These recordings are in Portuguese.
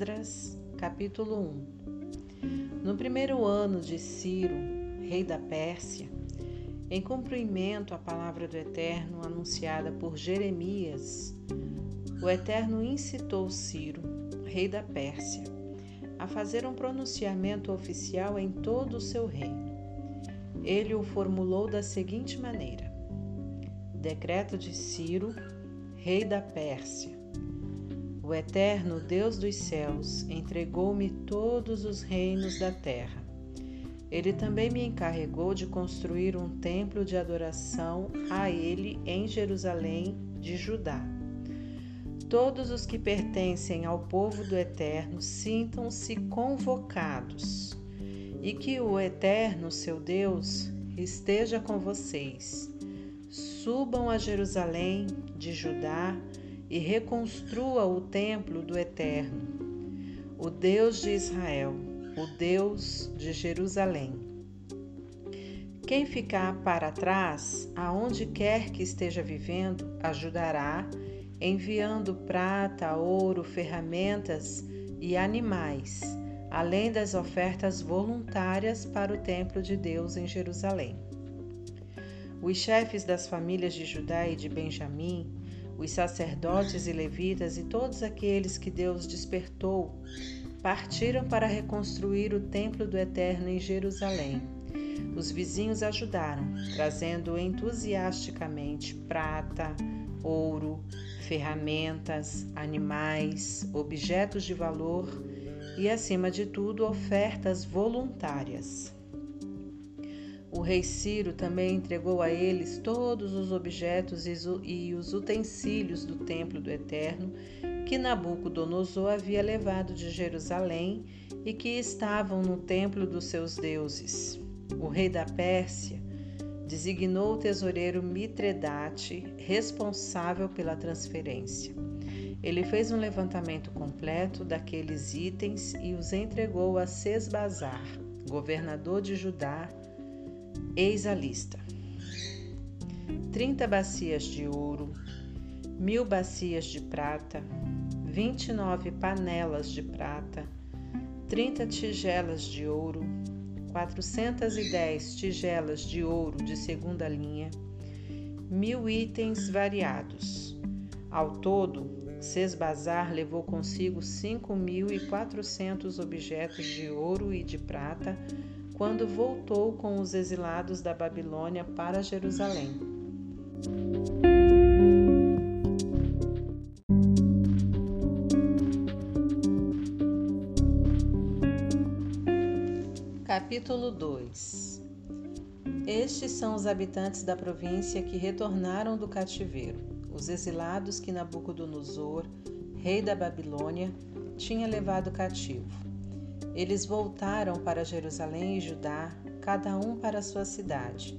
Esdras, capítulo 1 No primeiro ano de Ciro, rei da Pérsia, em cumprimento à palavra do Eterno anunciada por Jeremias, o Eterno incitou Ciro, rei da Pérsia, a fazer um pronunciamento oficial em todo o seu reino. Ele o formulou da seguinte maneira: Decreto de Ciro, rei da Pérsia o eterno Deus dos céus entregou-me todos os reinos da terra. Ele também me encarregou de construir um templo de adoração a Ele em Jerusalém de Judá. Todos os que pertencem ao povo do Eterno sintam-se convocados, e que o Eterno, seu Deus, esteja com vocês. Subam a Jerusalém de Judá e reconstrua o templo do Eterno, o Deus de Israel, o Deus de Jerusalém. Quem ficar para trás, aonde quer que esteja vivendo, ajudará, enviando prata, ouro, ferramentas e animais, além das ofertas voluntárias para o templo de Deus em Jerusalém. Os chefes das famílias de Judá e de Benjamim os sacerdotes e levitas e todos aqueles que Deus despertou partiram para reconstruir o templo do Eterno em Jerusalém. Os vizinhos ajudaram, trazendo entusiasticamente prata, ouro, ferramentas, animais, objetos de valor e, acima de tudo, ofertas voluntárias. O rei Ciro também entregou a eles todos os objetos e os utensílios do templo do Eterno que Nabucodonosor havia levado de Jerusalém e que estavam no templo dos seus deuses. O rei da Pérsia designou o tesoureiro Mitredate responsável pela transferência. Ele fez um levantamento completo daqueles itens e os entregou a Sesbazar, governador de Judá, Eis a lista: 30 bacias de ouro, mil bacias de prata, 29 panelas de prata, 30 tigelas de ouro, 410 tigelas de ouro de segunda linha, mil itens variados. Ao todo, Sesbazar levou consigo 5.400 objetos de ouro e de prata quando voltou com os exilados da Babilônia para Jerusalém. Capítulo 2 Estes são os habitantes da província que retornaram do cativeiro, os exilados que Nabucodonosor, rei da Babilônia, tinha levado cativo. Eles voltaram para Jerusalém e Judá, cada um para sua cidade.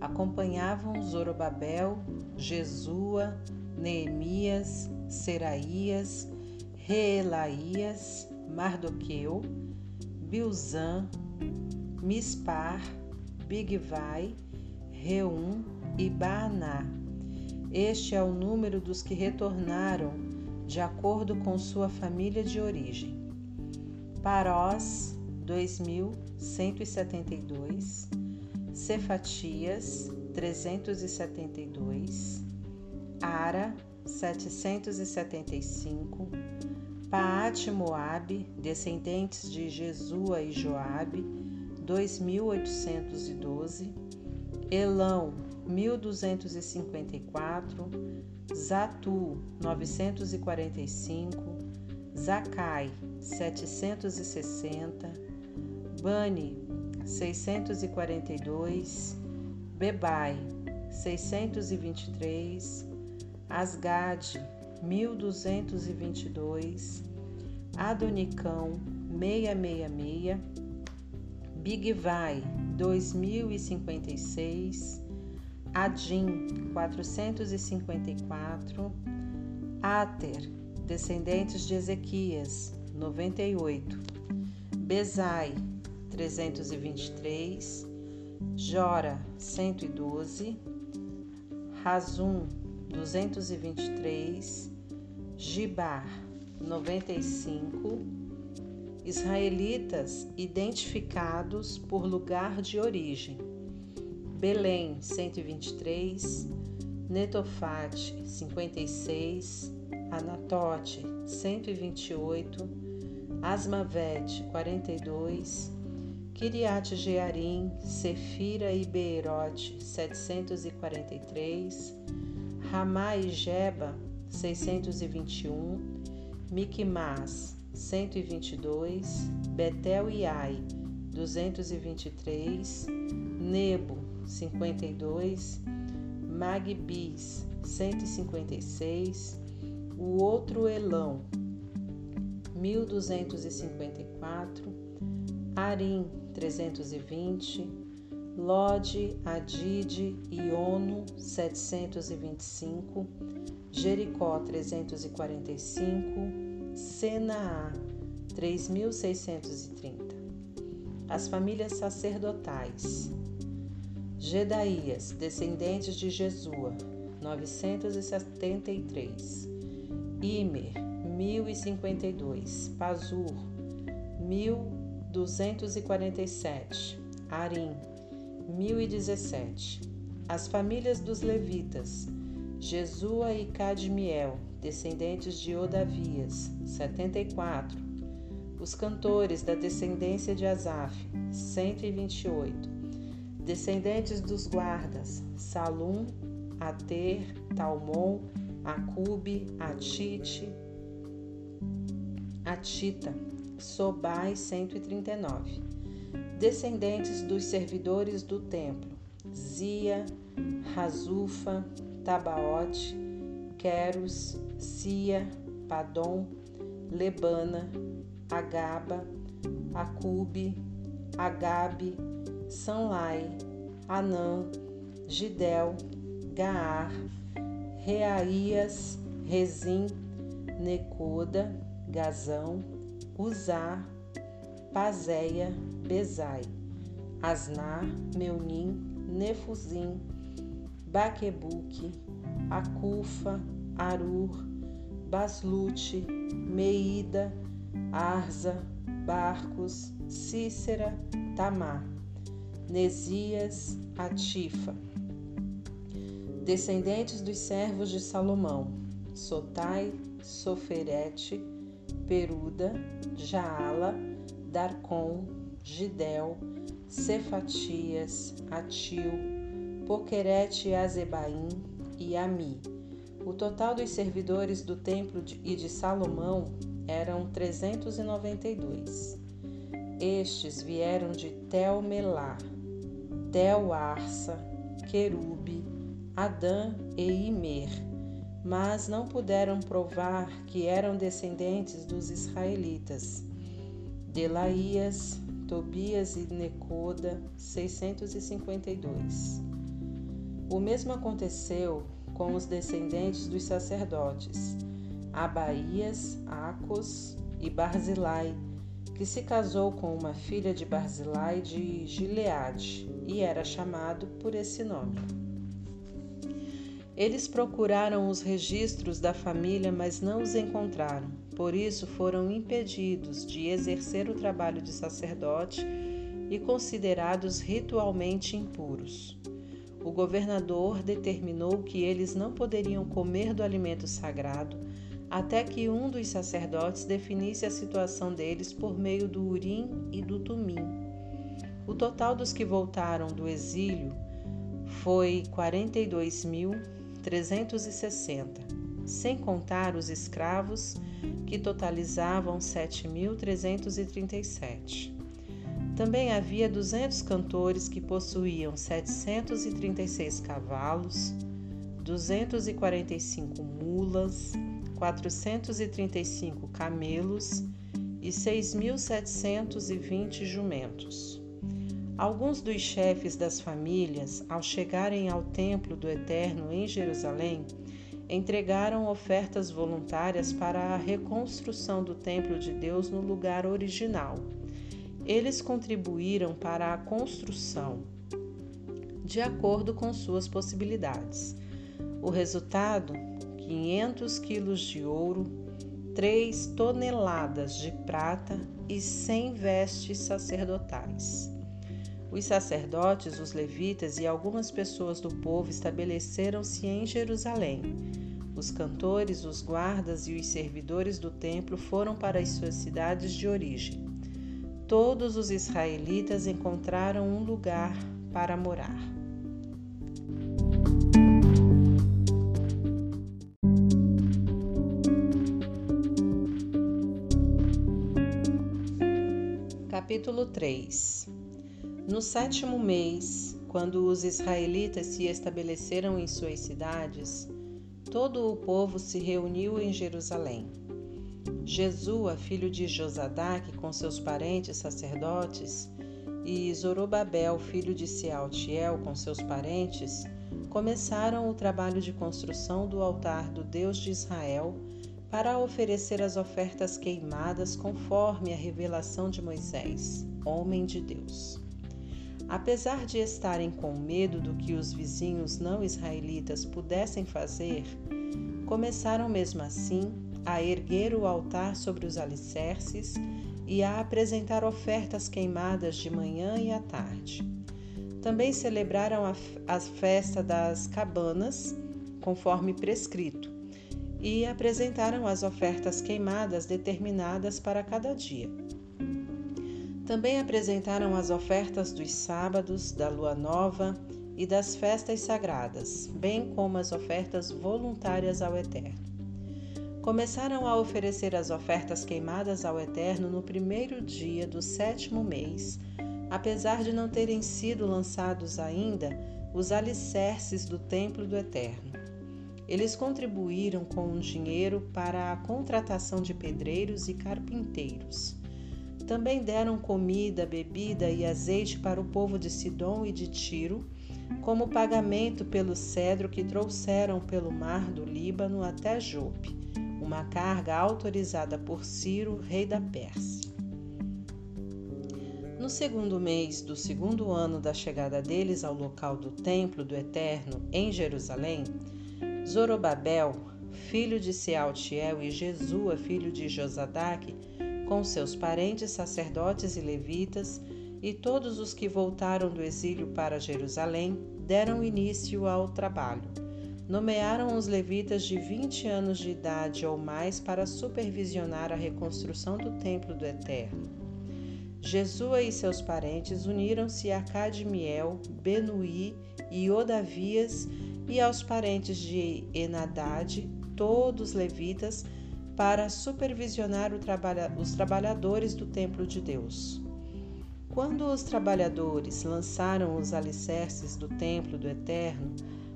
Acompanhavam Zorobabel, Jesua, Neemias, Seraías, Reelaías, Mardoqueu, Bilzã, Mispar, Bigvai, Reum e Baaná. Este é o número dos que retornaram de acordo com sua família de origem. Parós 2172, Cefatias 372, Ara 775, Paate Moabe, descendentes de Jesua e Joabe 2812, Elão 1254, Zatu 945, Zacai 760, Bani 642, Bebai 623, Asgad 1222, Adonicão 666, Bigvai 2056, Adim 454, Ater, descendentes de Ezequias 98, Bezai 323, Jora 112, Razum 223, Gibar 95, Israelitas identificados por lugar de origem: Belém, 123, Netofate, 56, Anatote, 128, Asmavete, 42, Kiriat Jearim, Sefira e Beerote, 743, Ramá e Jeba, 621, Miquimás, 122, Betel e Ai, 223, Nebo, 52, Magbis, 156, o outro Elão, 1254, Arim, 320, Lode, Adide e Ono 725, Jericó 345, Senaá 3630. As famílias sacerdotais. Gedaías, descendentes de Jesua, 973. Imer, 1052. Pazur, 1247. Arim, 1017. As famílias dos levitas, Jesua e Cadmiel, descendentes de Odavias, 74. Os cantores da descendência de Asaf, 128. Descendentes dos guardas, Salum, Ater, Talmon, Acube, Atite, Atita, Sobai, 139 descendentes dos servidores do templo, Zia, Razufa, Tabaote, Queros, Sia, Padom, Lebana, Agaba, Acube, Agabe, Sanlai, Anã, Gidel, Gaar, Reaías, Rezim, Necoda, Gazão, Uzar, Pazéia, Bezai, Asnar, Meunim, Nefuzim, Baquebuque, Acufa, Arur, Baslute, Meida, Arza, Barcos, Cícera, Tamar, Nesias, Atifa. Descendentes dos servos de Salomão, Sotai, Soferete, Peruda, Jaala, Darcon, Gidel, Cefatias, Atil, Poquerete Azebaim e Ami. O total dos servidores do templo e de Salomão eram 392. Estes vieram de Tel-Melar, Tel-Arsa, Querube, Adã e Imer, mas não puderam provar que eram descendentes dos israelitas. Delaías, Tobias e Necoda, 652. O mesmo aconteceu com os descendentes dos sacerdotes, Abaías, Acos e Barzilai, que se casou com uma filha de Barzilai de Gileade e era chamado por esse nome. Eles procuraram os registros da família, mas não os encontraram por isso foram impedidos de exercer o trabalho de sacerdote e considerados ritualmente impuros. O governador determinou que eles não poderiam comer do alimento sagrado até que um dos sacerdotes definisse a situação deles por meio do Urim e do Tumim. O total dos que voltaram do exílio foi 42.360 sem contar os escravos, que totalizavam 7.337. Também havia 200 cantores que possuíam 736 cavalos, 245 mulas, 435 camelos e 6.720 jumentos. Alguns dos chefes das famílias, ao chegarem ao templo do Eterno em Jerusalém, entregaram ofertas voluntárias para a reconstrução do templo de Deus no lugar original. Eles contribuíram para a construção de acordo com suas possibilidades. O resultado: 500 quilos de ouro, três toneladas de prata e cem vestes sacerdotais. Os sacerdotes, os levitas e algumas pessoas do povo estabeleceram-se em Jerusalém. Os cantores, os guardas e os servidores do templo foram para as suas cidades de origem. Todos os israelitas encontraram um lugar para morar. Capítulo 3 No sétimo mês, quando os israelitas se estabeleceram em suas cidades, todo o povo se reuniu em Jerusalém. Jesua, filho de Josadaque, com seus parentes sacerdotes, e Zorobabel, filho de Sealtiel, com seus parentes, começaram o trabalho de construção do altar do Deus de Israel para oferecer as ofertas queimadas conforme a revelação de Moisés, homem de Deus. Apesar de estarem com medo do que os vizinhos não israelitas pudessem fazer, começaram mesmo assim a erguer o altar sobre os alicerces e a apresentar ofertas queimadas de manhã e à tarde. Também celebraram a, festa das cabanas, conforme prescrito, e apresentaram as ofertas queimadas determinadas para cada dia. Também apresentaram as ofertas dos sábados, da lua nova e das festas sagradas, bem como as ofertas voluntárias ao Eterno. Começaram a oferecer as ofertas queimadas ao Eterno no primeiro dia do sétimo mês, apesar de não terem sido lançados ainda os alicerces do templo do Eterno. Eles contribuíram com dinheiro para a contratação de pedreiros e carpinteiros. Também deram comida, bebida e azeite para o povo de Sidom e de Tiro, como pagamento pelo cedro que trouxeram pelo mar do Líbano até Jope, uma carga autorizada por Ciro, rei da Pérsia. No segundo mês do segundo ano da chegada deles ao local do templo do Eterno em Jerusalém, Zorobabel, filho de Sealtiel, e Jesua, filho de Josadaque, com seus parentes sacerdotes e levitas, e todos os que voltaram do exílio para Jerusalém, deram início ao trabalho. Nomearam os levitas de 20 anos de idade ou mais para supervisionar a reconstrução do templo do Eterno. Jesua e seus parentes uniram-se a Cadmiel, Benuí e Odavias e aos parentes de Enadade, todos levitas, para supervisionar trabalha os trabalhadores do templo de Deus. Quando os trabalhadores lançaram os alicerces do templo do Eterno,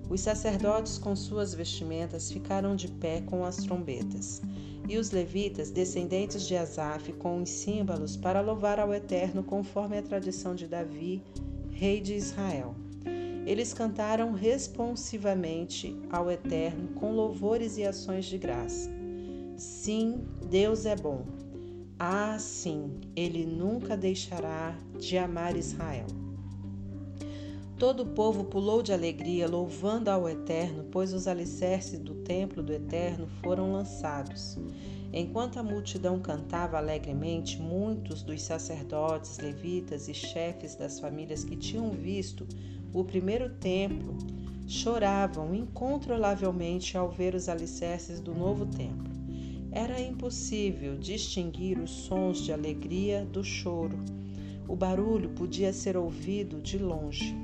os sacerdotes com suas vestimentas ficaram de pé com as trombetas, e os levitas, descendentes de Asaf, com os símbolos para louvar ao Eterno conforme a tradição de Davi, rei de Israel. Eles cantaram responsivamente ao Eterno com louvores e ações de graça. Sim, Deus é bom. Ah, sim, Ele nunca deixará de amar Israel. Todo o povo pulou de alegria, louvando ao Eterno, pois os alicerces do templo do Eterno foram lançados. Enquanto a multidão cantava alegremente, muitos dos sacerdotes, levitas e chefes das famílias que tinham visto o primeiro templo, choravam incontrolavelmente ao ver os alicerces do novo templo. Era impossível distinguir os sons de alegria do choro. O barulho podia ser ouvido de longe.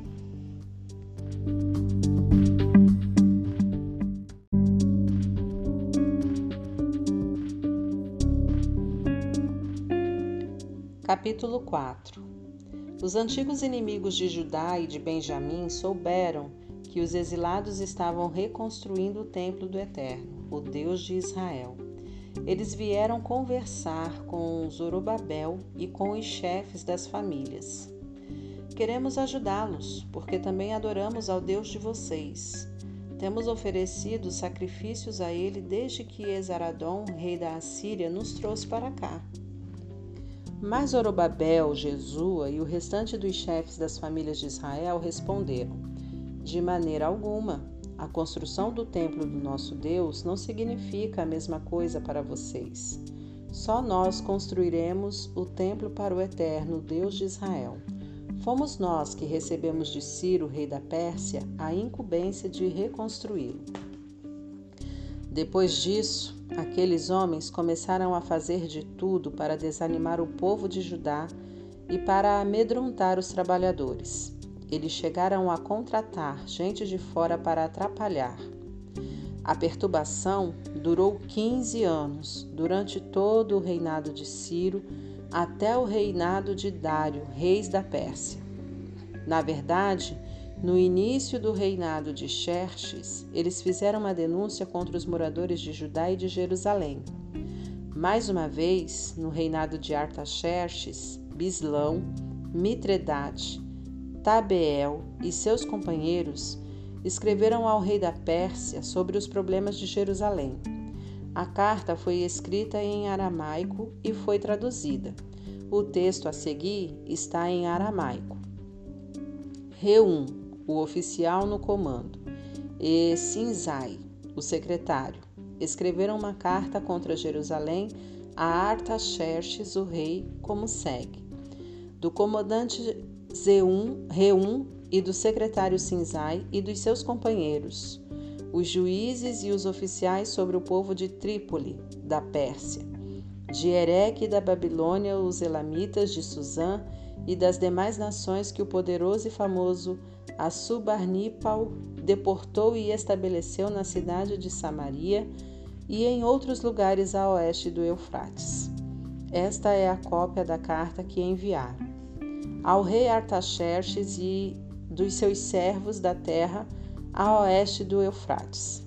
Capítulo 4 os antigos inimigos de Judá e de Benjamim souberam que os exilados estavam reconstruindo o templo do Eterno, o Deus de Israel. Eles vieram conversar com Zorobabel e com os chefes das famílias. Queremos ajudá-los, porque também adoramos ao Deus de vocês. Temos oferecido sacrifícios a ele desde que Esaradom, rei da Assíria, nos trouxe para cá. Mas Zorobabel, Jesua e o restante dos chefes das famílias de Israel responderam: De maneira alguma, a construção do templo do nosso Deus não significa a mesma coisa para vocês. Só nós construiremos o templo para o eterno Deus de Israel. Fomos nós que recebemos de Ciro, rei da Pérsia, a incumbência de reconstruí-lo. Depois disso, aqueles homens começaram a fazer de tudo para desanimar o povo de Judá e para amedrontar os trabalhadores. Eles chegaram a contratar gente de fora para atrapalhar. A perturbação durou 15 anos, durante todo o reinado de Ciro, até o reinado de Dário, reis da Pérsia. Na verdade, no início do reinado de Xerxes, eles fizeram uma denúncia contra os moradores de Judá e de Jerusalém. Mais uma vez, no reinado de Artaxerxes, Bislão, Mitredate, Tabeel e seus companheiros escreveram ao rei da Pérsia sobre os problemas de Jerusalém. A carta foi escrita em aramaico e foi traduzida. O texto a seguir está em aramaico. Reum, o oficial no comando, e Sinzai, o secretário, escreveram uma carta contra Jerusalém a Artaxerxes, o rei, como segue: Do comandante Zeum, Reum e do secretário Sinzai e dos seus companheiros, os juízes e os oficiais sobre o povo de Trípoli, da Pérsia, de Ereque da Babilônia, os elamitas de Suzã e das demais nações que o poderoso e famoso Assurbanipal deportou e estabeleceu na cidade de Samaria e em outros lugares a oeste do Eufrates. Esta é a cópia da carta que enviaram ao rei Artaxerxes e dos seus servos da terra a oeste do Eufrates.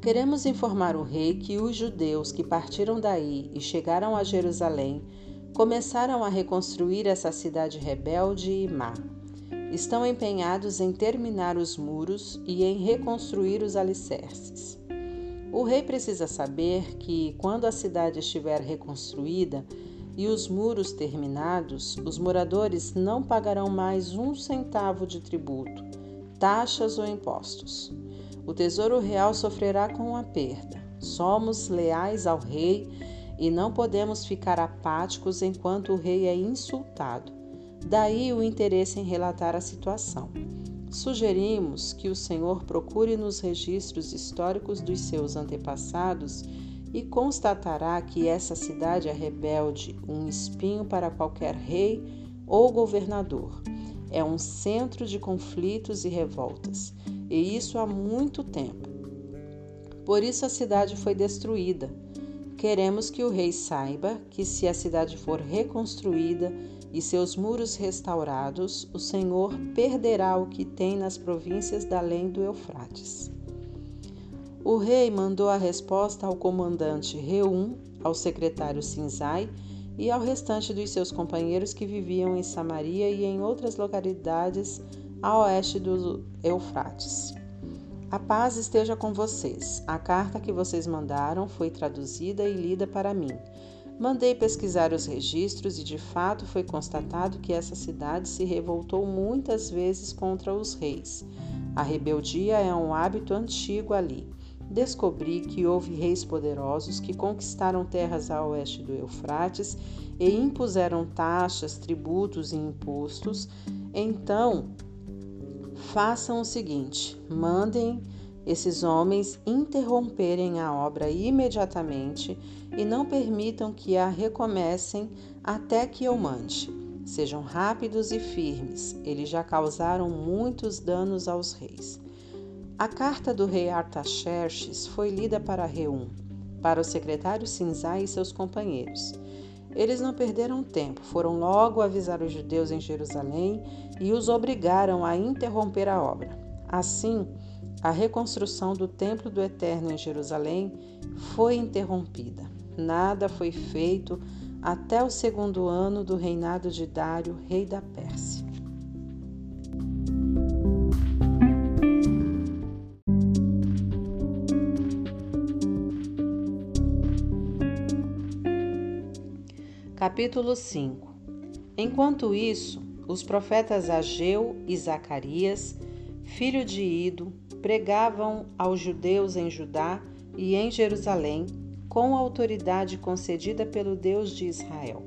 Queremos informar o rei que os judeus que partiram daí e chegaram a Jerusalém começaram a reconstruir essa cidade rebelde e má. Estão empenhados em terminar os muros e em reconstruir os alicerces. O rei precisa saber que, quando a cidade estiver reconstruída, e os muros terminados, os moradores não pagarão mais um centavo de tributo, taxas ou impostos. O Tesouro Real sofrerá com a perda. Somos leais ao rei e não podemos ficar apáticos enquanto o rei é insultado. Daí o interesse em relatar a situação. Sugerimos que o Senhor procure nos registros históricos dos seus antepassados e constatará que essa cidade é rebelde, um espinho para qualquer rei ou governador. É um centro de conflitos e revoltas, e isso há muito tempo. Por isso a cidade foi destruída. Queremos que o rei saiba que, se a cidade for reconstruída e seus muros restaurados, o Senhor perderá o que tem nas províncias da além do Eufrates. O rei mandou a resposta ao comandante Reum, ao secretário Sinzai e ao restante dos seus companheiros que viviam em Samaria e em outras localidades a oeste do Eufrates. A paz esteja com vocês. A carta que vocês mandaram foi traduzida e lida para mim. Mandei pesquisar os registros e de fato foi constatado que essa cidade se revoltou muitas vezes contra os reis. A rebeldia é um hábito antigo ali descobri que houve reis poderosos que conquistaram terras a oeste do Eufrates e impuseram taxas, tributos e impostos. Então, façam o seguinte: mandem esses homens interromperem a obra imediatamente e não permitam que a recomecem até que eu mande. Sejam rápidos e firmes, eles já causaram muitos danos aos reis. A carta do rei Artaxerxes foi lida para Reum, para o secretário Sinzai e seus companheiros. Eles não perderam tempo, foram logo avisar os judeus em Jerusalém e os obrigaram a interromper a obra. Assim, a reconstrução do Templo do Eterno em Jerusalém foi interrompida. Nada foi feito até o segundo ano do reinado de Dário, rei da Pérsia. Capítulo 5 Enquanto isso, os profetas Ageu e Zacarias, filho de Ido, pregavam aos judeus em Judá e em Jerusalém com a autoridade concedida pelo Deus de Israel.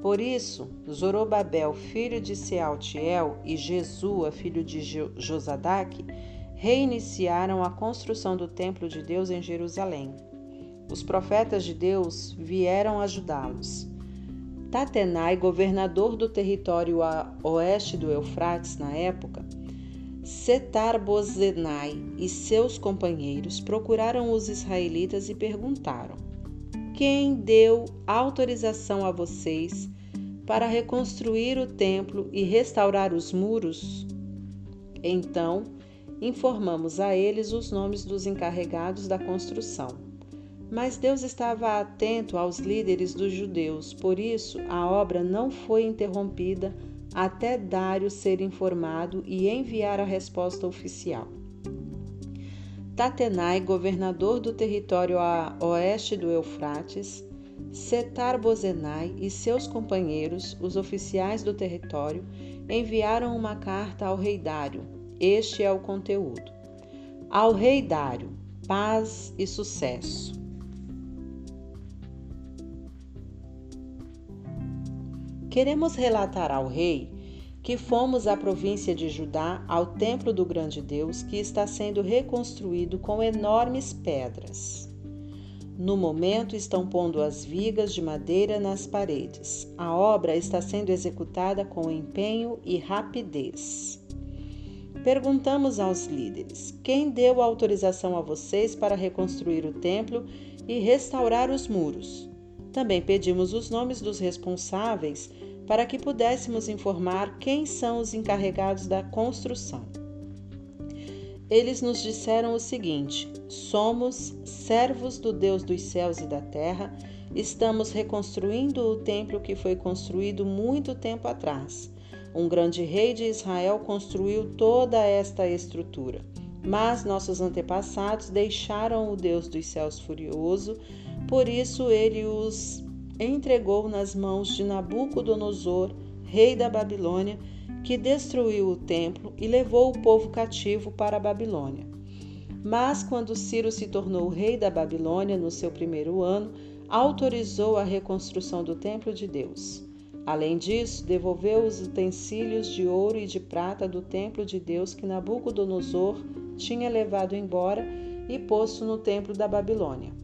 Por isso, Zorobabel, filho de Sealtiel, e Jesua, filho de Josadaque, reiniciaram a construção do templo de Deus em Jerusalém. Os profetas de Deus vieram ajudá-los. Tatenai, governador do território a oeste do Eufrates na época, Setar-Bozenai e seus companheiros procuraram os israelitas e perguntaram: Quem deu autorização a vocês para reconstruir o templo e restaurar os muros? Então, informamos a eles os nomes dos encarregados da construção. Mas Deus estava atento aos líderes dos judeus, por isso a obra não foi interrompida até Dário ser informado e enviar a resposta oficial. Tatenai, governador do território a oeste do Eufrates, Setar-Bozenai e seus companheiros, os oficiais do território, enviaram uma carta ao rei Dário. Este é o conteúdo. Ao rei Dário, paz e sucesso. Queremos relatar ao rei que fomos à província de Judá, ao templo do grande Deus, que está sendo reconstruído com enormes pedras. No momento estão pondo as vigas de madeira nas paredes. A obra está sendo executada com empenho e rapidez. Perguntamos aos líderes: quem deu autorização a vocês para reconstruir o templo e restaurar os muros? Também pedimos os nomes dos responsáveis para que pudéssemos informar quem são os encarregados da construção. Eles nos disseram o seguinte: somos servos do Deus dos céus e da terra, estamos reconstruindo o templo que foi construído muito tempo atrás. Um grande rei de Israel construiu toda esta estrutura. Mas nossos antepassados deixaram o Deus dos céus furioso, por isso ele os entregou nas mãos de Nabucodonosor, rei da Babilônia, que destruiu o templo e levou o povo cativo para a Babilônia. Mas quando Ciro se tornou rei da Babilônia no seu primeiro ano, autorizou a reconstrução do templo de Deus. Além disso, devolveu os utensílios de ouro e de prata do templo de Deus que Nabucodonosor tinha levado embora e posto no templo da Babilônia.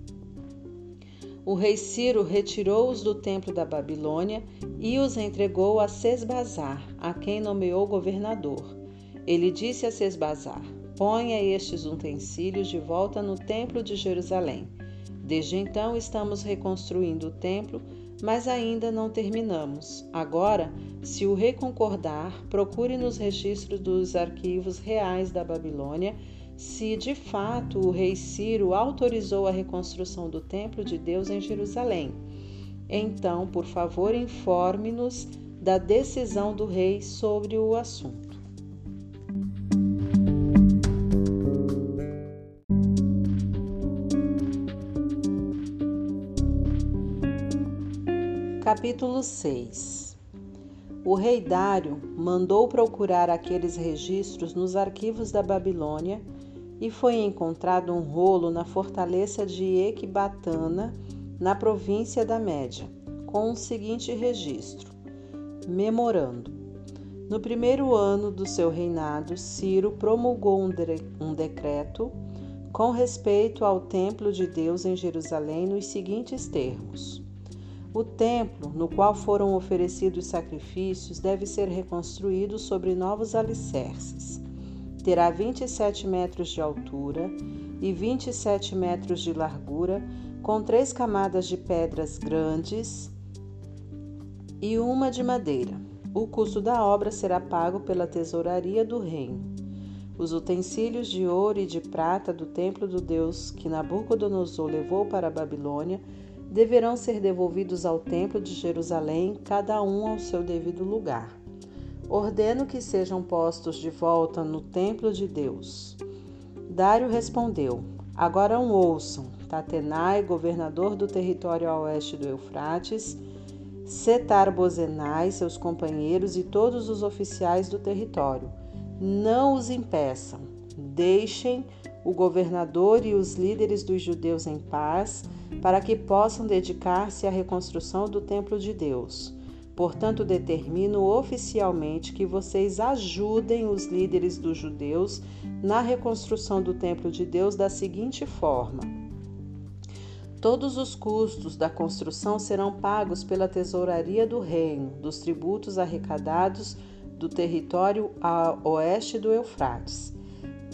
O rei Ciro retirou-os do templo da Babilônia e os entregou a Sesbazar, a quem nomeou governador. Ele disse a Sesbazar: Ponha estes utensílios de volta no templo de Jerusalém. Desde então estamos reconstruindo o templo, mas ainda não terminamos. Agora, se o rei concordar, procure nos registros dos arquivos reais da Babilônia se de fato o rei Ciro autorizou a reconstrução do templo de Deus em Jerusalém. Então, por favor, informe-nos da decisão do rei sobre o assunto. Capítulo 6 O rei Dário mandou procurar aqueles registros nos arquivos da Babilônia e foi encontrado um rolo na fortaleza de Ecbatana, na província da Média, com o seguinte registro: Memorando. No primeiro ano do seu reinado, Ciro promulgou um, de um decreto com respeito ao templo de Deus em Jerusalém nos seguintes termos: O templo, no qual foram oferecidos sacrifícios, deve ser reconstruído sobre novos alicerces terá 27 metros de altura e 27 metros de largura, com três camadas de pedras grandes e uma de madeira. O custo da obra será pago pela tesouraria do reino. Os utensílios de ouro e de prata do templo do Deus que Nabucodonosor levou para a Babilônia deverão ser devolvidos ao templo de Jerusalém, cada um ao seu devido lugar ordeno que sejam postos de volta no templo de Deus. Dário respondeu: Agora um ouçam, Tatenai, governador do território a oeste do Eufrates, Setar-Bozenai, seus companheiros e todos os oficiais do território. Não os impeçam. Deixem o governador e os líderes dos judeus em paz, para que possam dedicar-se à reconstrução do templo de Deus. Portanto, determino oficialmente que vocês ajudem os líderes dos judeus na reconstrução do templo de Deus da seguinte forma: Todos os custos da construção serão pagos pela tesouraria do reino, dos tributos arrecadados do território a oeste do Eufrates.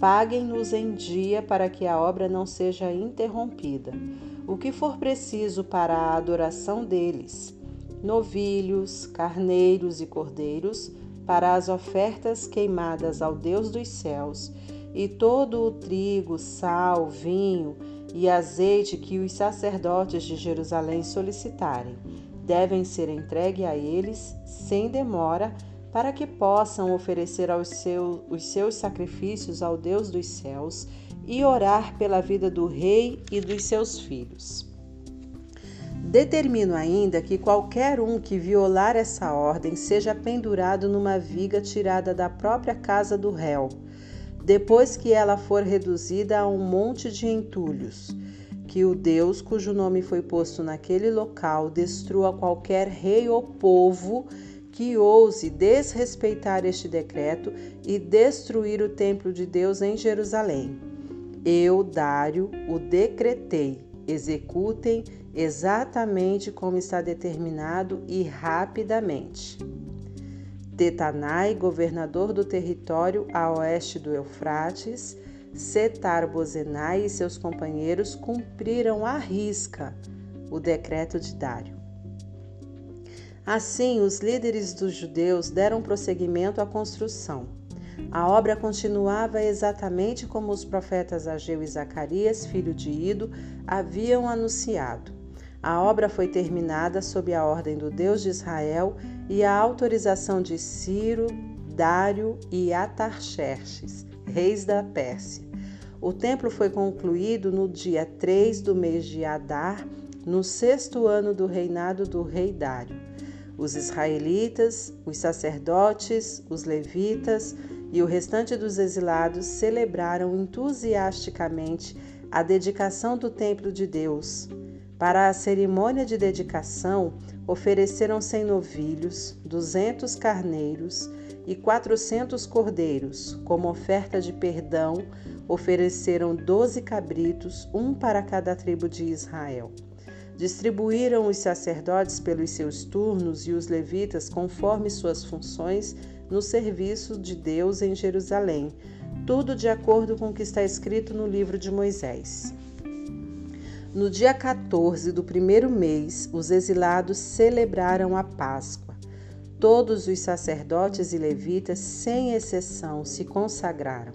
Paguem-nos em dia para que a obra não seja interrompida. O que for preciso para a adoração deles, novilhos, carneiros e cordeiros, para as ofertas queimadas ao Deus dos céus, e todo o trigo, sal, vinho e azeite que os sacerdotes de Jerusalém solicitarem, devem ser entregue a eles sem demora para que possam oferecer aos os seus sacrifícios ao Deus dos céus e orar pela vida do rei e dos seus filhos. Determino ainda que qualquer um que violar essa ordem seja pendurado numa viga tirada da própria casa do réu, depois que ela for reduzida a um monte de entulhos. Que o Deus cujo nome foi posto naquele local destrua qualquer rei ou povo que ouse desrespeitar este decreto e destruir o templo de Deus em Jerusalém. Eu, Dário, o decretei. Executem exatamente como está determinado e rapidamente. Tetanai, governador do território a oeste do Eufrates, Setar Bozenai e seus companheiros cumpriram à risca o decreto de Dário. Assim, os líderes dos judeus deram prosseguimento à construção. A obra continuava exatamente como os profetas Ageu e Zacarias, filho de Ido, haviam anunciado. A obra foi terminada sob a ordem do Deus de Israel e a autorização de Ciro, Dário e Atarxerxes, reis da Pérsia. O templo foi concluído no dia 3 do mês de Adar, no sexto ano do reinado do rei Dário. Os israelitas, os sacerdotes, os levitas e o restante dos exilados celebraram entusiasticamente a dedicação do templo de Deus. Para a cerimônia de dedicação, ofereceram cem novilhos, duzentos carneiros e quatrocentos cordeiros. Como oferta de perdão, ofereceram doze cabritos, um para cada tribo de Israel. Distribuíram os sacerdotes pelos seus turnos e os levitas conforme suas funções no serviço de Deus em Jerusalém, tudo de acordo com o que está escrito no livro de Moisés. No dia 14 do primeiro mês, os exilados celebraram a Páscoa. Todos os sacerdotes e levitas, sem exceção, se consagraram.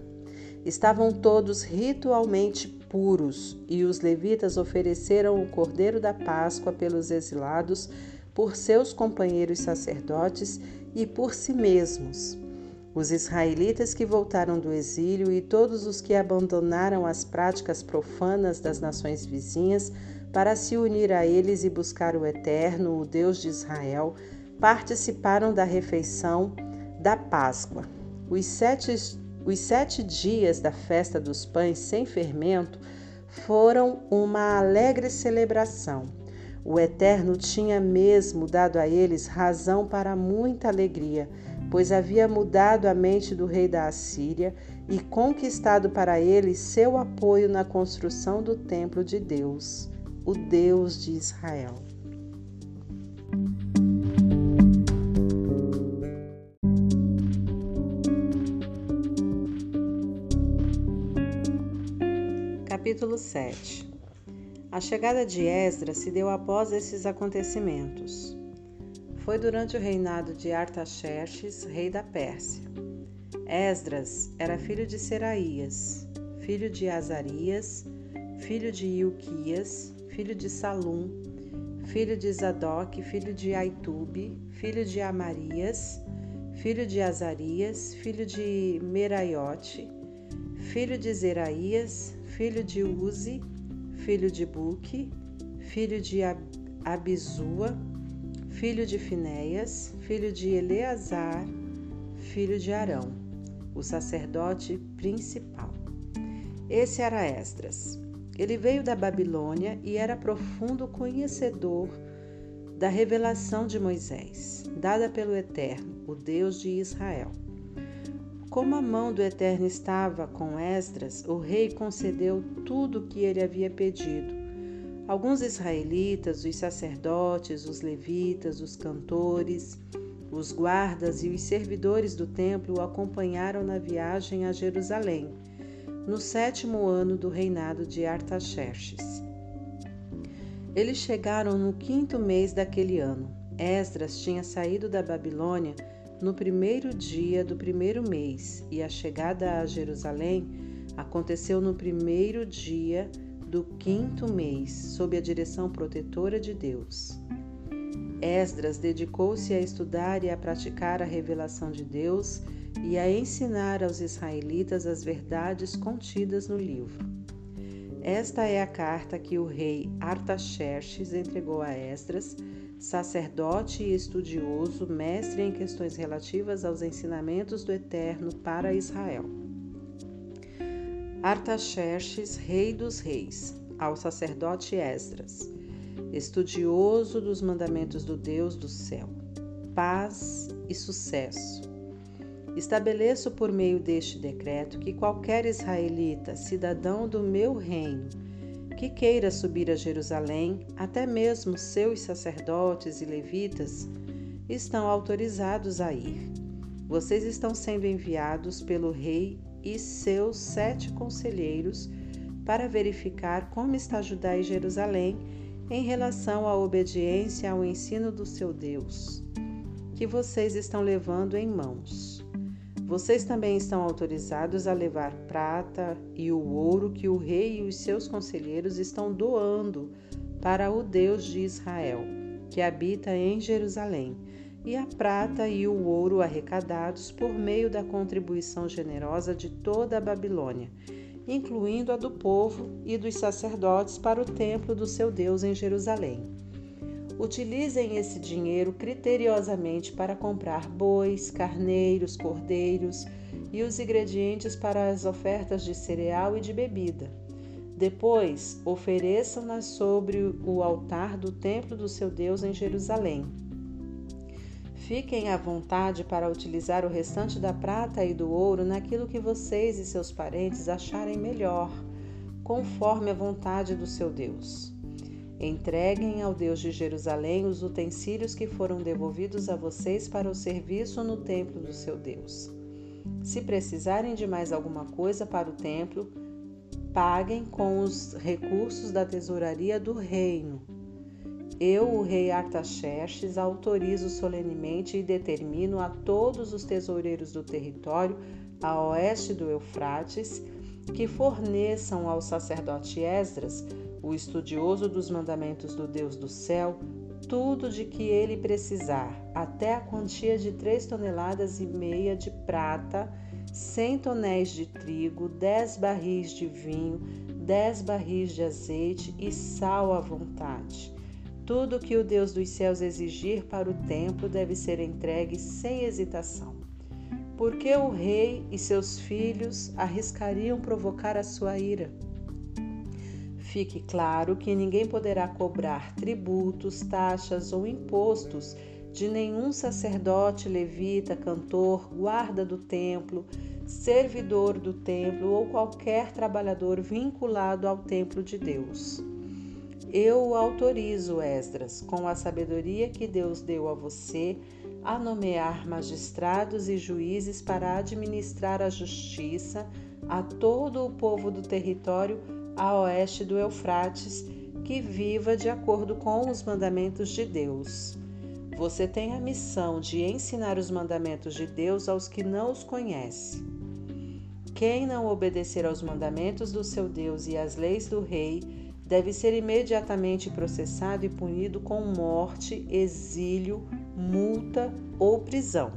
Estavam todos ritualmente puros, e os levitas ofereceram o cordeiro da Páscoa pelos exilados, por seus companheiros sacerdotes e por si mesmos. Os israelitas que voltaram do exílio e todos os que abandonaram as práticas profanas das nações vizinhas para se unir a eles e buscar o Eterno, o Deus de Israel, participaram da refeição da Páscoa. Os sete os sete dias da festa dos pães sem fermento foram uma alegre celebração. O Eterno tinha mesmo dado a eles razão para muita alegria, pois havia mudado a mente do rei da Assíria e conquistado para eles seu apoio na construção do templo de Deus, o Deus de Israel. Capítulo 7 A chegada de Esdras se deu após esses acontecimentos. Foi durante o reinado de Artaxerxes, rei da Pérsia. Esdras era filho de Seraías, filho de Azarias, filho de Ilquias, filho de Salum, filho de Zadok, filho de Aitube, filho de Amarias, filho de Azarias, filho de Meraiote, filho de Zeraías, filho de Uzi, filho de Buque, filho de Abizua, filho de Finéias, filho de Eleazar, filho de Arão. o sacerdote principal. Esse era Esdras. Ele veio da Babilônia e era profundo conhecedor da revelação de Moisés, dada pelo Eterno, o Deus de Israel. Como a mão do Eterno estava com Esdras, o rei concedeu tudo o que ele havia pedido. Alguns israelitas, os sacerdotes, os levitas, os cantores, os guardas e os servidores do templo o acompanharam na viagem a Jerusalém, no sétimo ano do reinado de Artaxerxes. Eles chegaram no quinto mês daquele ano. Esdras tinha saído da Babilônia no primeiro dia do primeiro mês, e a chegada a Jerusalém aconteceu no primeiro dia do quinto mês, sob a direção protetora de Deus. Esdras dedicou-se a estudar e a praticar a revelação de Deus e a ensinar aos israelitas as verdades contidas no livro. Esta é a carta que o rei Artaxerxes entregou a Esdras, sacerdote e estudioso, mestre em questões relativas aos ensinamentos do Eterno para Israel. Artaxerxes, rei dos reis, ao sacerdote Esdras, estudioso dos mandamentos do Deus do céu. Paz e sucesso. Estabeleço por meio deste decreto que qualquer israelita, cidadão do meu reino, que queira subir a Jerusalém, até mesmo seus sacerdotes e levitas, estão autorizados a ir. Vocês estão sendo enviados pelo rei e seus sete conselheiros para verificar como está Judá e Jerusalém em relação à obediência ao ensino do seu Deus, que vocês estão levando em mãos. Vocês também estão autorizados a levar prata e o ouro que o rei e os seus conselheiros estão doando para o Deus de Israel, que habita em Jerusalém, e a prata e o ouro arrecadados por meio da contribuição generosa de toda a Babilônia, incluindo a do povo e dos sacerdotes para o templo do seu Deus em Jerusalém. Utilizem esse dinheiro criteriosamente para comprar bois, carneiros, cordeiros e os ingredientes para as ofertas de cereal e de bebida. Depois, ofereçam-nas sobre o altar do templo do seu Deus em Jerusalém. Fiquem à vontade para utilizar o restante da prata e do ouro naquilo que vocês e seus parentes acharem melhor, conforme a vontade do seu Deus. Entreguem ao Deus de Jerusalém os utensílios que foram devolvidos a vocês para o serviço no templo do seu Deus. Se precisarem de mais alguma coisa para o templo, paguem com os recursos da tesouraria do reino. Eu, o rei Artaxerxes, autorizo solenemente e determino a todos os tesoureiros do território a oeste do Eufrates que forneçam ao sacerdote Esdras o estudioso dos mandamentos do Deus do céu, tudo de que ele precisar, até a quantia de três toneladas e meia de prata, cem tonéis de trigo, dez barris de vinho, dez barris de azeite e sal à vontade. Tudo que o Deus dos céus exigir para o templo deve ser entregue sem hesitação. Porque o rei e seus filhos arriscariam provocar a sua ira? Fique claro que ninguém poderá cobrar tributos, taxas ou impostos de nenhum sacerdote, levita, cantor, guarda do templo, servidor do templo ou qualquer trabalhador vinculado ao templo de Deus. Eu o autorizo, Esdras, com a sabedoria que Deus deu a você, a nomear magistrados e juízes para administrar a justiça a todo o povo do território a oeste do Eufrates, que viva de acordo com os mandamentos de Deus. Você tem a missão de ensinar os mandamentos de Deus aos que não os conhecem. Quem não obedecer aos mandamentos do seu Deus e às leis do rei deve ser imediatamente processado e punido com morte, exílio, multa ou prisão.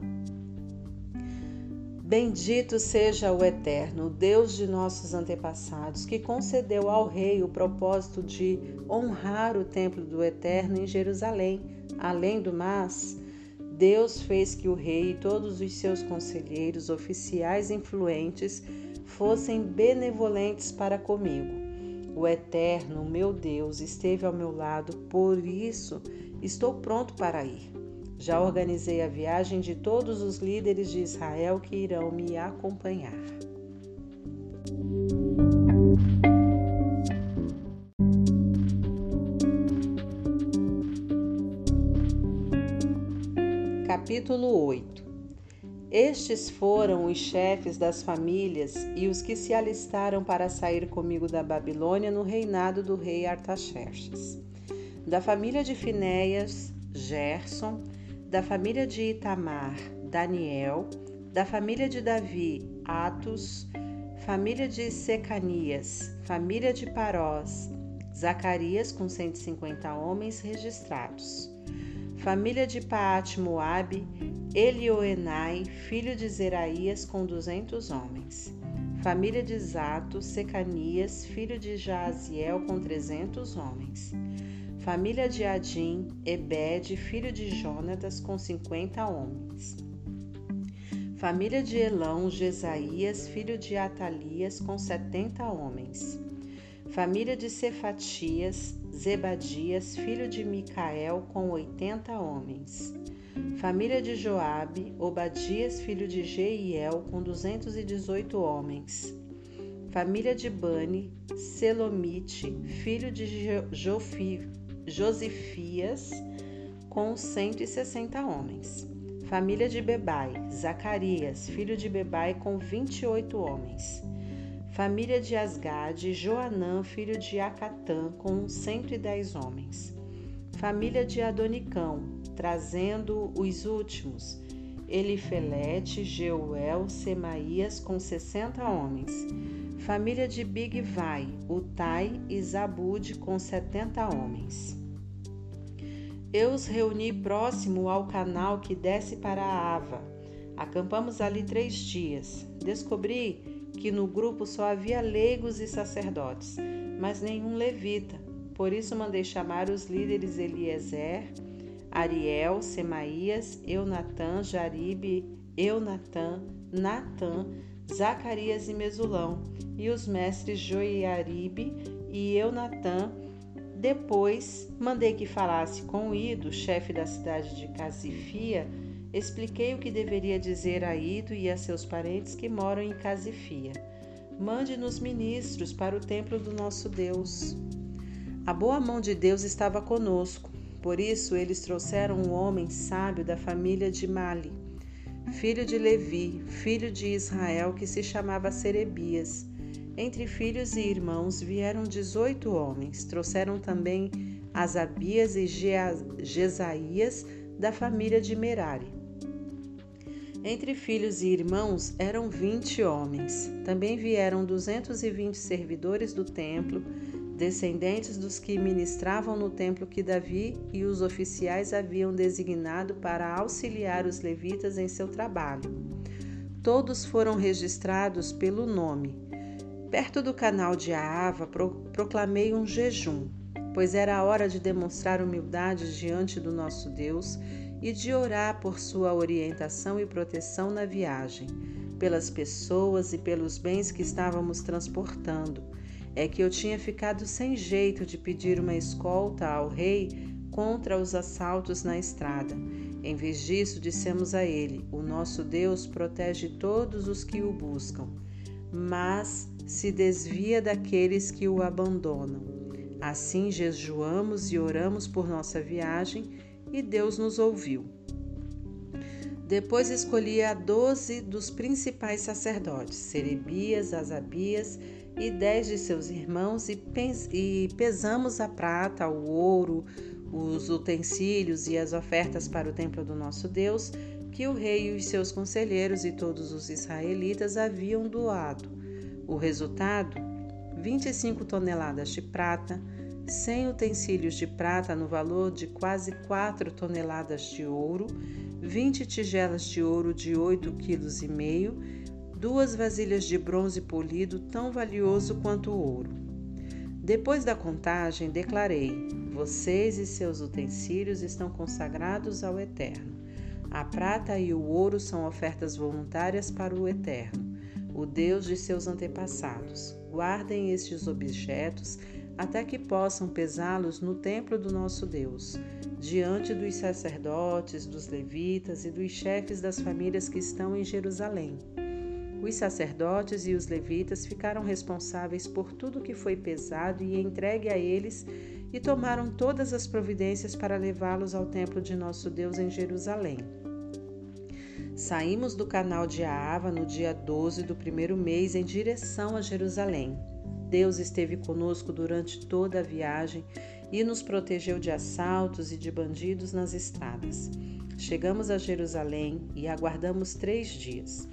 Bendito seja o Eterno, Deus de nossos antepassados, que concedeu ao rei o propósito de honrar o templo do Eterno em Jerusalém. Além do mais, Deus fez que o rei e todos os seus conselheiros, oficiais influentes, fossem benevolentes para comigo. O Eterno, meu Deus, esteve ao meu lado, por isso estou pronto para ir. Já organizei a viagem de todos os líderes de Israel que irão me acompanhar. Capítulo 8 Estes foram os chefes das famílias e os que se alistaram para sair comigo da Babilônia no reinado do rei Artaxerxes. Da família de Finéias, Gerson, da família de Itamar, Daniel, da família de Davi, Atos, família de Secanias, família de Parós, Zacarias com 150 homens registrados. Família de Paat Moabe, Elioenai, filho de Zeraías com 200 homens. Família de Zato, Secanias, filho de Jaziel com 300 homens Família de Adim, Ebed, filho de Jonatas, com cinquenta homens. Família de Elão, Jesaías, filho de Atalias, com setenta homens. Família de Cefatias, Zebadias, filho de Micael, com oitenta homens. Família de Joabe, Obadias, filho de Jeiel, com duzentos e dezoito homens. Família de Bani, Selomite, filho de Josifias, com 160 homens. Família de Bebai, Zacarias, filho de Bebai, com 28 homens. Família de Asgade, Joanã, filho de Acatã, com 110 homens. Família de Adonicão, trazendo os últimos, Elifelete, Jeuel, Semaías, com 60 homens. Família de Bigvai, Utai e Zabud com setenta homens. Eu os reuni próximo ao canal que desce para a Ava. Acampamos ali três dias. Descobri que no grupo só havia leigos e sacerdotes, mas nenhum levita. Por isso mandei chamar os líderes Eliezer, Ariel, Semaías, Eunatã, Jaribe, Eunatã, Natã, Zacarias e Mesulão, e os mestres Joiaribe e Eunatã. Depois mandei que falasse com Ido, chefe da cidade de Casifia, expliquei o que deveria dizer a Ido e a seus parentes que moram em Casifia. Mande-nos ministros para o templo do nosso Deus. A boa mão de Deus estava conosco, por isso eles trouxeram um homem sábio da família de Mali filho de Levi, filho de Israel, que se chamava Serebias. Entre filhos e irmãos vieram dezoito homens. Trouxeram também Asabias e Jesaías, da família de Merari. Entre filhos e irmãos eram vinte homens. Também vieram duzentos e vinte servidores do templo, descendentes dos que ministravam no templo que Davi e os oficiais haviam designado para auxiliar os levitas em seu trabalho. Todos foram registrados pelo nome. Perto do canal de Aava, proclamei um jejum, pois era hora de demonstrar humildade diante do nosso Deus e de orar por sua orientação e proteção na viagem, pelas pessoas e pelos bens que estávamos transportando é que eu tinha ficado sem jeito de pedir uma escolta ao rei contra os assaltos na estrada. Em vez disso, dissemos a ele: O nosso Deus protege todos os que o buscam, mas se desvia daqueles que o abandonam. Assim jejuamos e oramos por nossa viagem e Deus nos ouviu. Depois escolhi a doze dos principais sacerdotes, Serebias, Asabias e dez de seus irmãos, e, pesamos a prata, o ouro, os utensílios e as ofertas para o templo do nosso Deus, que o rei e os seus conselheiros e todos os israelitas haviam doado. O resultado: 25 toneladas de prata, 100 utensílios de prata no valor de quase 4 toneladas de ouro, 20 tigelas de ouro de 8,5 kg duas vasilhas de bronze polido tão valioso quanto o ouro. Depois da contagem, declarei: Vocês e seus utensílios estão consagrados ao Eterno. A prata e o ouro são ofertas voluntárias para o Eterno, o Deus de seus antepassados. Guardem estes objetos até que possam pesá-los no templo do nosso Deus, diante dos sacerdotes, dos levitas e dos chefes das famílias que estão em Jerusalém. Os sacerdotes e os levitas ficaram responsáveis por tudo que foi pesado e entregue a eles e tomaram todas as providências para levá-los ao templo de nosso Deus em Jerusalém. Saímos do canal de Aava no dia 12 do primeiro mês em direção a Jerusalém. Deus esteve conosco durante toda a viagem e nos protegeu de assaltos e de bandidos nas estradas. Chegamos a Jerusalém e aguardamos três dias.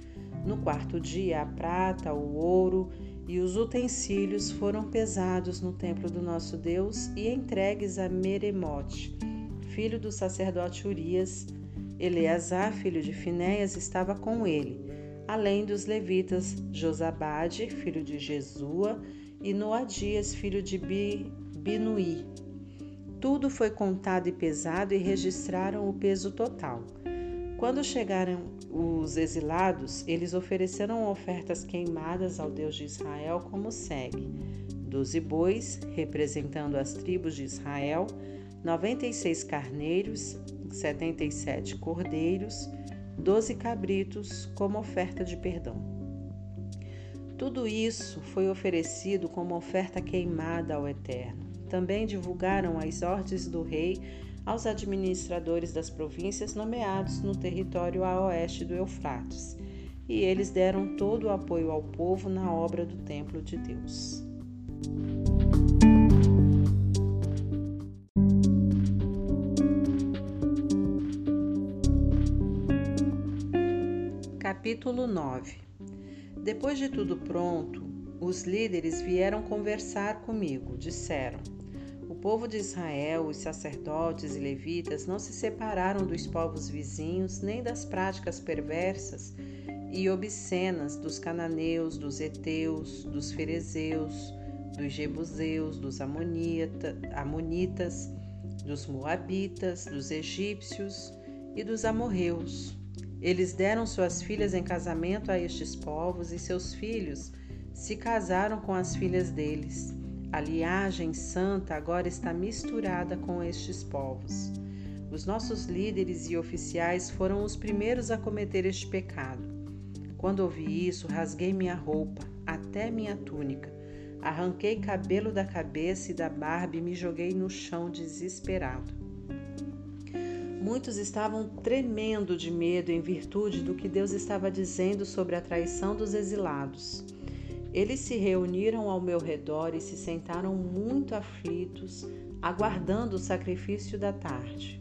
No quarto dia, a prata, o ouro e os utensílios foram pesados no templo do nosso Deus e entregues a Meremote, filho do sacerdote Urias. Eleazar, filho de Finéias, estava com ele, além dos levitas Josabade, filho de Jesua, e Noadias, filho de Binuí. Tudo foi contado e pesado e registraram o peso total. Quando chegaram os exilados, eles ofereceram ofertas queimadas ao Deus de Israel como segue: doze bois, representando as tribos de Israel, noventa e seis carneiros, setenta e sete cordeiros, doze cabritos como oferta de perdão. Tudo isso foi oferecido como oferta queimada ao Eterno. Também divulgaram as ordens do rei aos administradores das províncias nomeados no território a oeste do Eufrates, e eles deram todo o apoio ao povo na obra do templo de Deus. Capítulo 9 depois de tudo pronto, os líderes vieram conversar comigo. Disseram: O povo de Israel, os sacerdotes e levitas não se separaram dos povos vizinhos nem das práticas perversas e obscenas dos cananeus, dos heteus, dos ferezeus, dos jebuseus, dos amonita, amonitas, dos moabitas, dos egípcios e dos amorreus eles deram suas filhas em casamento a estes povos e seus filhos se casaram com as filhas deles. A liagem santa agora está misturada com estes povos. Os nossos líderes e oficiais foram os primeiros a cometer este pecado. Quando ouvi isso, rasguei minha roupa, até minha túnica, arranquei cabelo da cabeça e da barba e me joguei no chão desesperado. Muitos estavam tremendo de medo em virtude do que Deus estava dizendo sobre a traição dos exilados. Eles se reuniram ao meu redor e se sentaram muito aflitos, aguardando o sacrifício da tarde.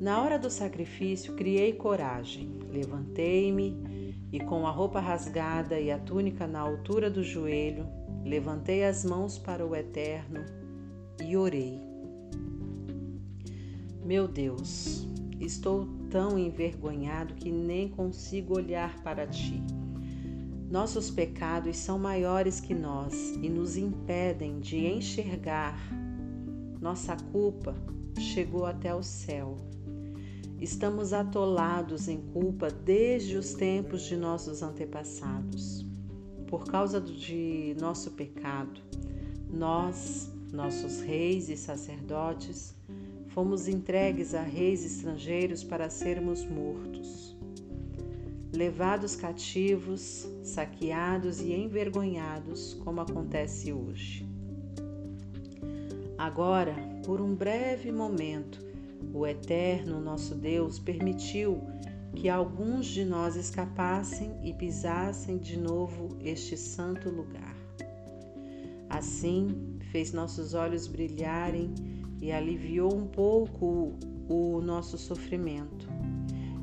Na hora do sacrifício, criei coragem, levantei-me e, com a roupa rasgada e a túnica na altura do joelho, levantei as mãos para o Eterno e orei. Meu Deus, estou tão envergonhado que nem consigo olhar para ti. Nossos pecados são maiores que nós e nos impedem de enxergar. Nossa culpa chegou até o céu. Estamos atolados em culpa desde os tempos de nossos antepassados. Por causa de nosso pecado, nós, nossos reis e sacerdotes, fomos entregues a reis estrangeiros para sermos mortos. Levados cativos, saqueados e envergonhados, como acontece hoje. Agora, por um breve momento, o Eterno, nosso Deus, permitiu que alguns de nós escapassem e pisassem de novo este santo lugar. Assim, fez nossos olhos brilharem e aliviou um pouco o nosso sofrimento.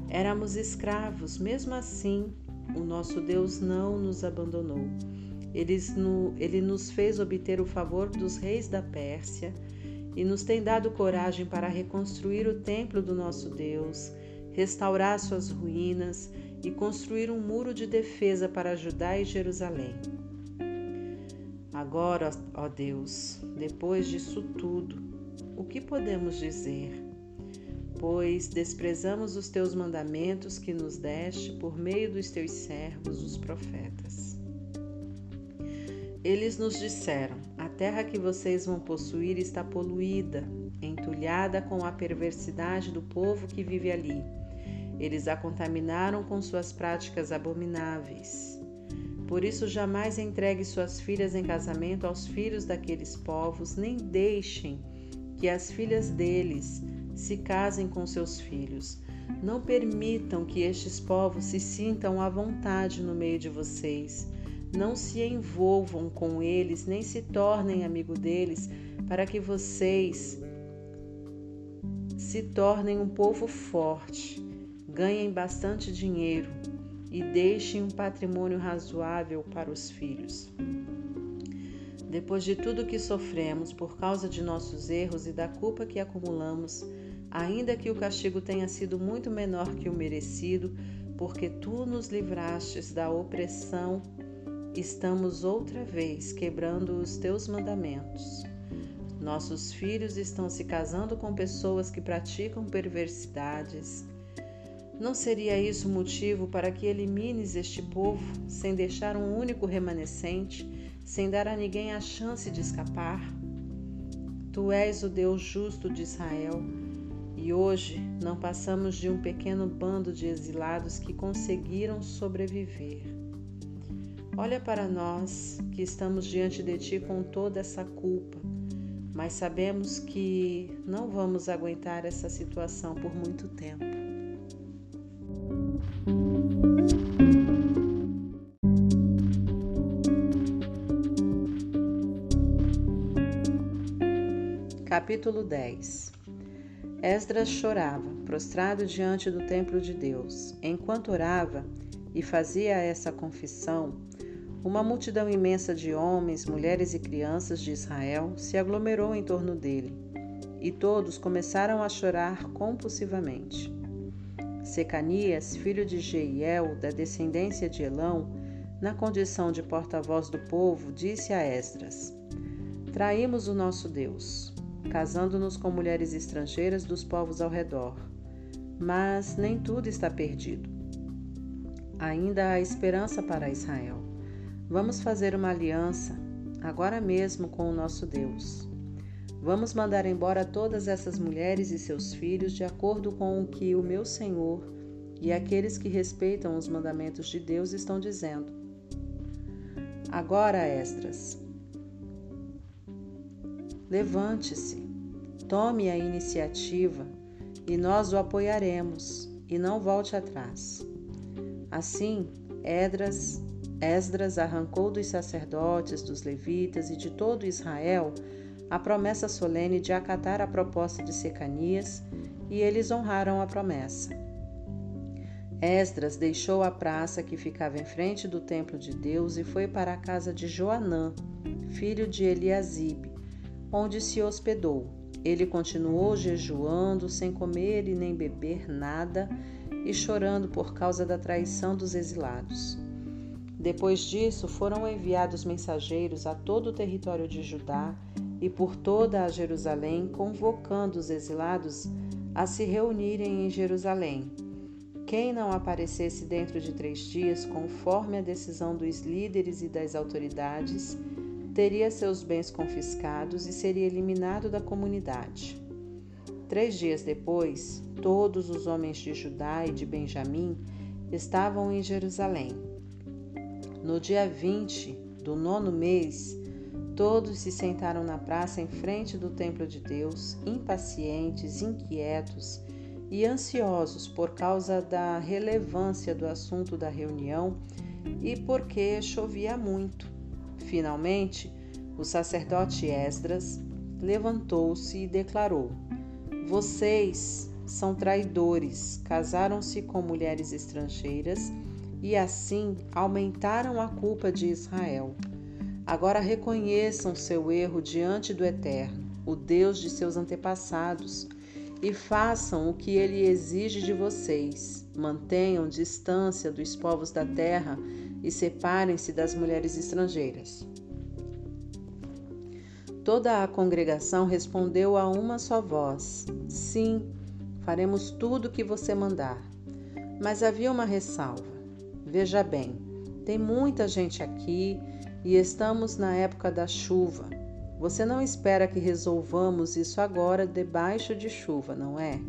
Éramos escravos, mesmo assim, o nosso Deus não nos abandonou. Ele, nos fez obter o favor dos reis da Pérsia e nos tem dado coragem para reconstruir o templo do nosso Deus, restaurar suas ruínas e construir um muro de defesa para Judá e Jerusalém. Agora, ó Deus, depois disso tudo, o que podemos dizer? pois desprezamos os teus mandamentos que nos deste por meio dos teus servos, os profetas. Eles nos disseram: A terra que vocês vão possuir está poluída, entulhada com a perversidade do povo que vive ali. Eles a contaminaram com suas práticas abomináveis. Por isso, jamais entregue suas filhas em casamento aos filhos daqueles povos, nem deixem que as filhas deles se casem com seus filhos. Não permitam que estes povos se sintam à vontade no meio de vocês. Não se envolvam com eles, nem se tornem amigo deles, para que vocês se tornem um povo forte, ganhem bastante dinheiro e deixem um patrimônio razoável para os filhos. Depois de tudo que sofremos por causa de nossos erros e da culpa que acumulamos, ainda que o castigo tenha sido muito menor que o merecido, porque tu nos livrastes da opressão, estamos outra vez quebrando os teus mandamentos. Nossos filhos estão se casando com pessoas que praticam perversidades. Não seria isso motivo para que elimines este povo sem deixar um único remanescente, sem dar a ninguém a chance de escapar? Tu és o Deus justo de Israel e hoje não passamos de um pequeno bando de exilados que conseguiram sobreviver. Olha para nós que estamos diante de Ti com toda essa culpa, mas sabemos que não vamos aguentar essa situação por muito tempo. Capítulo 10 Esdras chorava, prostrado diante do templo de Deus. Enquanto orava e fazia essa confissão, uma multidão imensa de homens, mulheres e crianças de Israel se aglomerou em torno dele, e todos começaram a chorar compulsivamente. Secanias, filho de Jeiel, da descendência de Elão, na condição de porta-voz do povo, disse a Esdras: Traímos o nosso Deus casando-nos com mulheres estrangeiras dos povos ao redor. Mas nem tudo está perdido. Ainda há esperança para Israel. Vamos fazer uma aliança, agora mesmo, com o nosso Deus. Vamos mandar embora todas essas mulheres e seus filhos de acordo com o que o meu Senhor e aqueles que respeitam os mandamentos de Deus estão dizendo. Agora, Esdras, Levante-se, tome a iniciativa e nós o apoiaremos, e não volte atrás. Assim, Edras, Esdras arrancou dos sacerdotes, dos levitas e de todo Israel a promessa solene de acatar a proposta de Secanias, e eles honraram a promessa. Esdras deixou a praça que ficava em frente do templo de Deus e foi para a casa de Joanã, filho de Eliasibe, onde se hospedou. Ele continuou jejuando, sem comer e nem beber nada, e chorando por causa da traição dos exilados. Depois disso, foram enviados mensageiros a todo o território de Judá e por toda a Jerusalém, convocando os exilados a se reunirem em Jerusalém. Quem não aparecesse dentro de três dias, conforme a decisão dos líderes e das autoridades, teria seus bens confiscados e seria eliminado da comunidade. Três dias depois, todos os homens de Judá e de Benjamim estavam em Jerusalém. No dia 20 do nono mês, todos se sentaram na praça em frente do templo de Deus, impacientes, inquietos e ansiosos por causa da relevância do assunto da reunião e porque chovia muito. Finalmente, o sacerdote Esdras levantou-se e declarou: Vocês são traidores, casaram-se com mulheres estrangeiras e assim aumentaram a culpa de Israel. Agora reconheçam seu erro diante do Eterno, o Deus de seus antepassados, e façam o que ele exige de vocês. Mantenham distância dos povos da terra e separem-se das mulheres estrangeiras. Toda a congregação respondeu a uma só voz: Sim, faremos tudo o que você mandar. Mas havia uma ressalva. Veja bem, tem muita gente aqui e estamos na época da chuva. Você não espera que resolvamos isso agora debaixo de chuva, não é?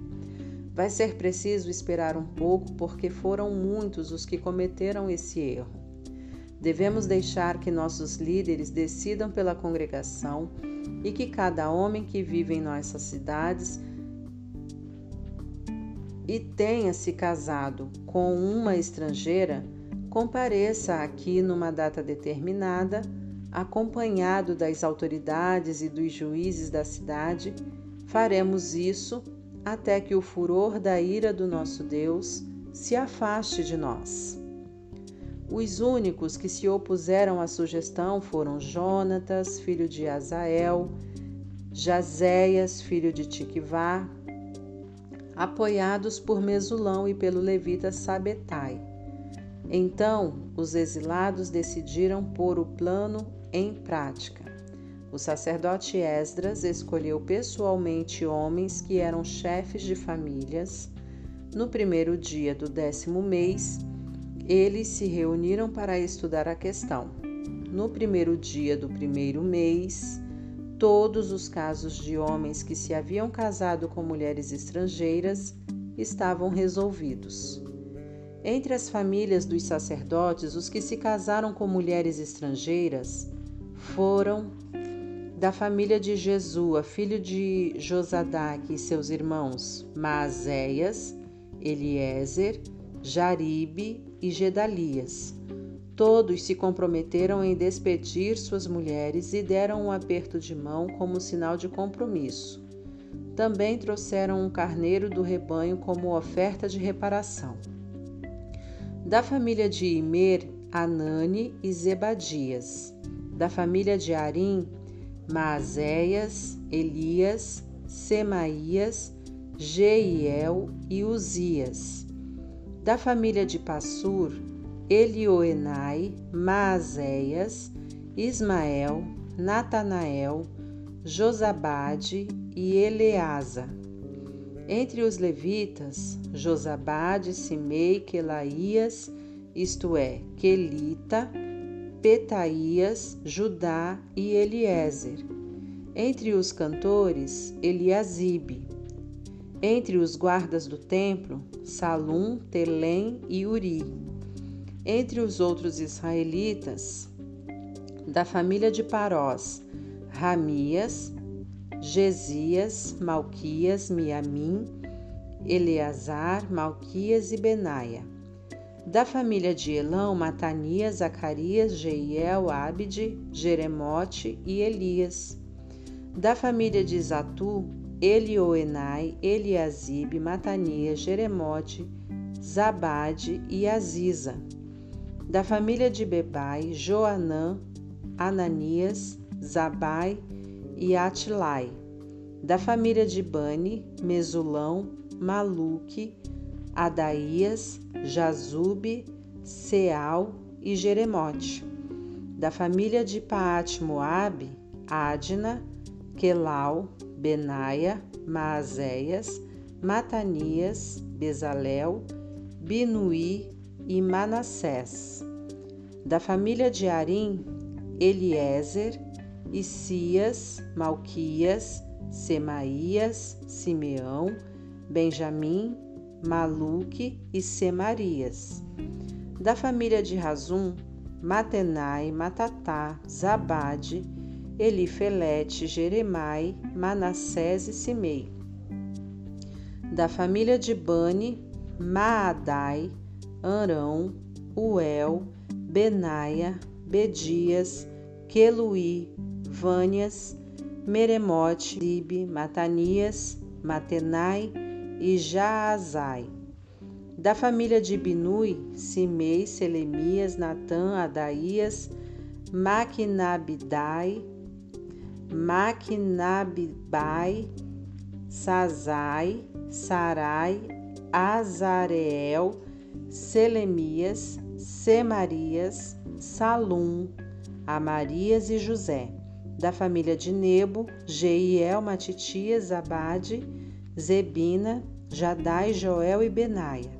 Vai ser preciso esperar um pouco porque foram muitos os que cometeram esse erro. Devemos deixar que nossos líderes decidam pela congregação e que cada homem que vive em nossas cidades e tenha se casado com uma estrangeira compareça aqui numa data determinada, acompanhado das autoridades e dos juízes da cidade. Faremos isso até que o furor da ira do nosso Deus se afaste de nós. Os únicos que se opuseram à sugestão foram Jonatas, filho de Azael, Jazéias, filho de Tiquivá, apoiados por Mesulão e pelo levita Sabetai. Então os exilados decidiram pôr o plano em prática. O sacerdote Esdras escolheu pessoalmente homens que eram chefes de famílias. No primeiro dia do décimo mês, eles se reuniram para estudar a questão. No primeiro dia do primeiro mês, todos os casos de homens que se haviam casado com mulheres estrangeiras estavam resolvidos. Entre as famílias dos sacerdotes, os que se casaram com mulheres estrangeiras foram da família de Jesua, filho de Josadaque e seus irmãos, Maazéias, Eliezer, Jaribe e Gedalias. Todos se comprometeram em despedir suas mulheres e deram um aperto de mão como sinal de compromisso. Também trouxeram um carneiro do rebanho como oferta de reparação. Da família de Imer, Anani e Zebadias. Da família de Arim, Maazéias, Elias, Semaías, Jeiel e Uzias da família de Passur, Elioenai, Maazéias, Ismael, Natanael, Josabade e Eleasa. Entre os levitas, Josabade, Simei, Quelaías, isto é, Quelita, Petaías, Judá e Eliezer. Entre os cantores, Eliasibe. Entre os guardas do templo, Salum, Telém e Uri. Entre os outros israelitas, da família de Parós, Ramias, Gesias, Malquias, Miamim, Eleazar, Malquias e Benaia. Da família de Elão, Matanias, Zacarias, Jeiel, Abide, Jeremote e Elias. Da família de Zatu, Elioenai, Eliasibe, Matanias, Jeremote, Zabade e Aziza. Da família de Bebai, Joanã, Ananias, Zabai e Atilai. Da família de Bani, Mesulão, Maluque, Adaías, Jazube, Seal e Jeremote. Da família de Paat Moabe, Adna, Quelau, Benaia, Maazéias, Matanias, Bezalel, Binuí e Manassés. Da família de Arim, Eliezer, Isias, Malquias, Semaías, Simeão, Benjamim, Maluque e Semarias. Da família de Razum, Matenai, Matatá, Zabade, Elifelete, Jeremai, Manassés e Simei. Da família de Bani, Maadai, Arão, Uel, Benaia, Bedias, Queluí, Vânias, Meremote, Libe, Matanias, Matenai e Jaazai. Da família de Binui, Simei, Selemias, Natã, Adaías, Maquinabidai, Maquinabibai, Sazai, Sarai, Azareel, Selemias, Semarias, Salum, Amarias e José. Da família de Nebo, Jeiel, Matitias, Abade, Zebina, Jadai, Joel e Benaia.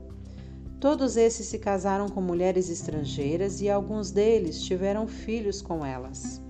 Todos esses se casaram com mulheres estrangeiras e alguns deles tiveram filhos com elas.